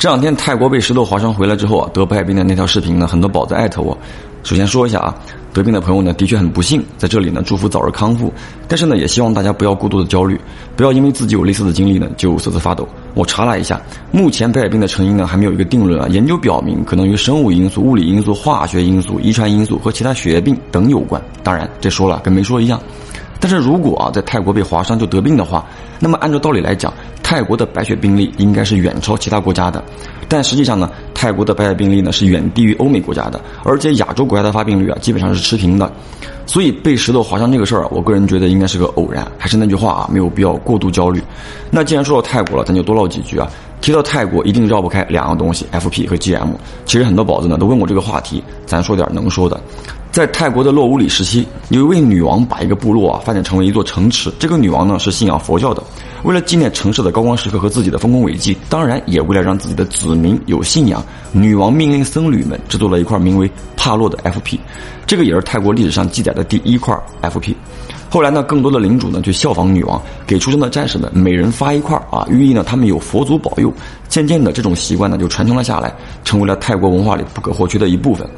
这两天泰国被石头划伤回来之后啊，得白血病的那条视频呢，很多宝子艾特我。首先说一下啊，得病的朋友呢，的确很不幸，在这里呢，祝福早日康复。但是呢，也希望大家不要过度的焦虑，不要因为自己有类似的经历呢，就瑟瑟发抖。我查了一下，目前白血病的成因呢，还没有一个定论啊。研究表明，可能与生物因素、物理因素、化学因素、遗传因素和其他血液病等有关。当然，这说了跟没说一样。但是如果啊，在泰国被划伤就得病的话，那么按照道理来讲，泰国的白血病例应该是远超其他国家的。但实际上呢，泰国的白血病例呢是远低于欧美国家的，而且亚洲国家的发病率啊基本上是持平的。所以被石头划伤这个事儿，我个人觉得应该是个偶然。还是那句话啊，没有必要过度焦虑。那既然说到泰国了，咱就多唠几句啊。提到泰国，一定绕不开两样东西：FP 和 GM。其实很多宝子呢都问过这个话题，咱说点能说的。在泰国的洛乌里时期，有一位女王把一个部落啊发展成为一座城池。这个女王呢是信仰佛教的，为了纪念城市的高光时刻和自己的丰功伟绩，当然也为了让自己的子民有信仰，女王命令僧侣们制作了一块名为帕洛的 FP，这个也是泰国历史上记载的第一块 FP。后来呢，更多的领主呢就效仿女王，给出生的战士们每人发一块啊，寓意呢他们有佛祖保佑。渐渐的，这种习惯呢就传承了下来，成为了泰国文化里不可或缺的一部分。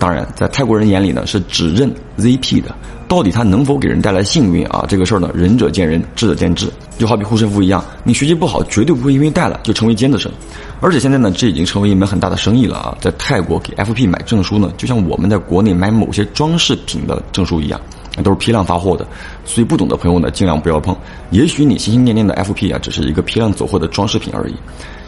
当然，在泰国人眼里呢，是只认 ZP 的。到底它能否给人带来幸运啊？这个事儿呢，仁者见仁，智者见智。就好比护身符一样，你学习不好，绝对不会因为带了就成为尖子生。而且现在呢，这已经成为一门很大的生意了啊！在泰国给 FP 买证书呢，就像我们在国内买某些装饰品的证书一样。都是批量发货的，所以不懂的朋友呢，尽量不要碰。也许你心心念念的 FP 啊，只是一个批量走货的装饰品而已。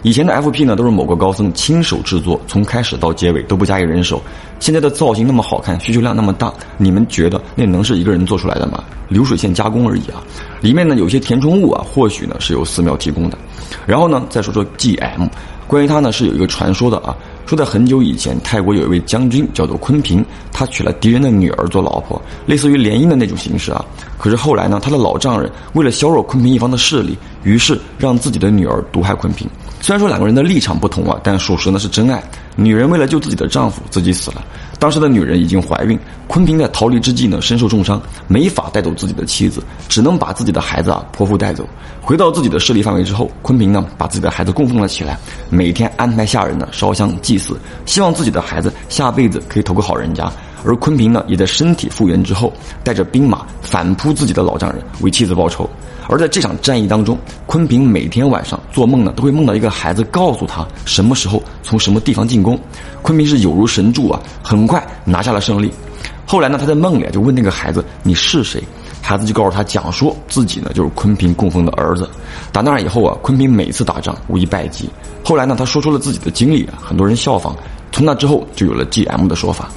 以前的 FP 呢，都是某个高僧亲手制作，从开始到结尾都不加以人手。现在的造型那么好看，需求量那么大，你们觉得那能是一个人做出来的吗？流水线加工而已啊！里面呢有些填充物啊，或许呢是由寺庙提供的。然后呢，再说说 GM，关于它呢是有一个传说的啊。说在很久以前，泰国有一位将军叫做坤平，他娶了敌人的女儿做老婆，类似于联姻的那种形式啊。可是后来呢，他的老丈人为了削弱坤平一方的势力，于是让自己的女儿毒害坤平。虽然说两个人的立场不同啊，但属实呢是真爱。女人为了救自己的丈夫，自己死了。当时的女人已经怀孕，昆平在逃离之际呢，身受重伤，没法带走自己的妻子，只能把自己的孩子啊剖腹带走。回到自己的势力范围之后，昆平呢把自己的孩子供奉了起来，每天安排下人呢烧香祭祀，希望自己的孩子下辈子可以投个好人家。而昆平呢，也在身体复原之后，带着兵马反扑自己的老丈人，为妻子报仇。而在这场战役当中，昆平每天晚上做梦呢，都会梦到一个孩子告诉他什么时候从什么地方进攻。昆平是有如神助啊，很快拿下了胜利。后来呢，他在梦里就问那个孩子：“你是谁？”孩子就告诉他，讲说自己呢就是昆平供奉的儿子。打那以后啊，昆平每次打仗无一败绩。后来呢，他说出了自己的经历啊，很多人效仿。从那之后，就有了 GM 的说法。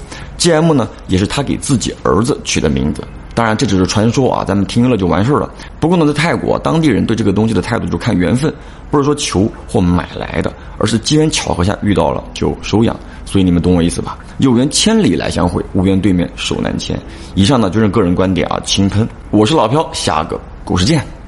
GM 呢，也是他给自己儿子取的名字。当然，这只是传说啊，咱们听了就完事儿了。不过呢，在泰国，当地人对这个东西的态度就看缘分，不是说求或买来的，而是机缘巧合下遇到了就收养。所以你们懂我意思吧？有缘千里来相会，无缘对面手难牵。以上呢就是个人观点啊，轻喷。我是老飘，下个故事见。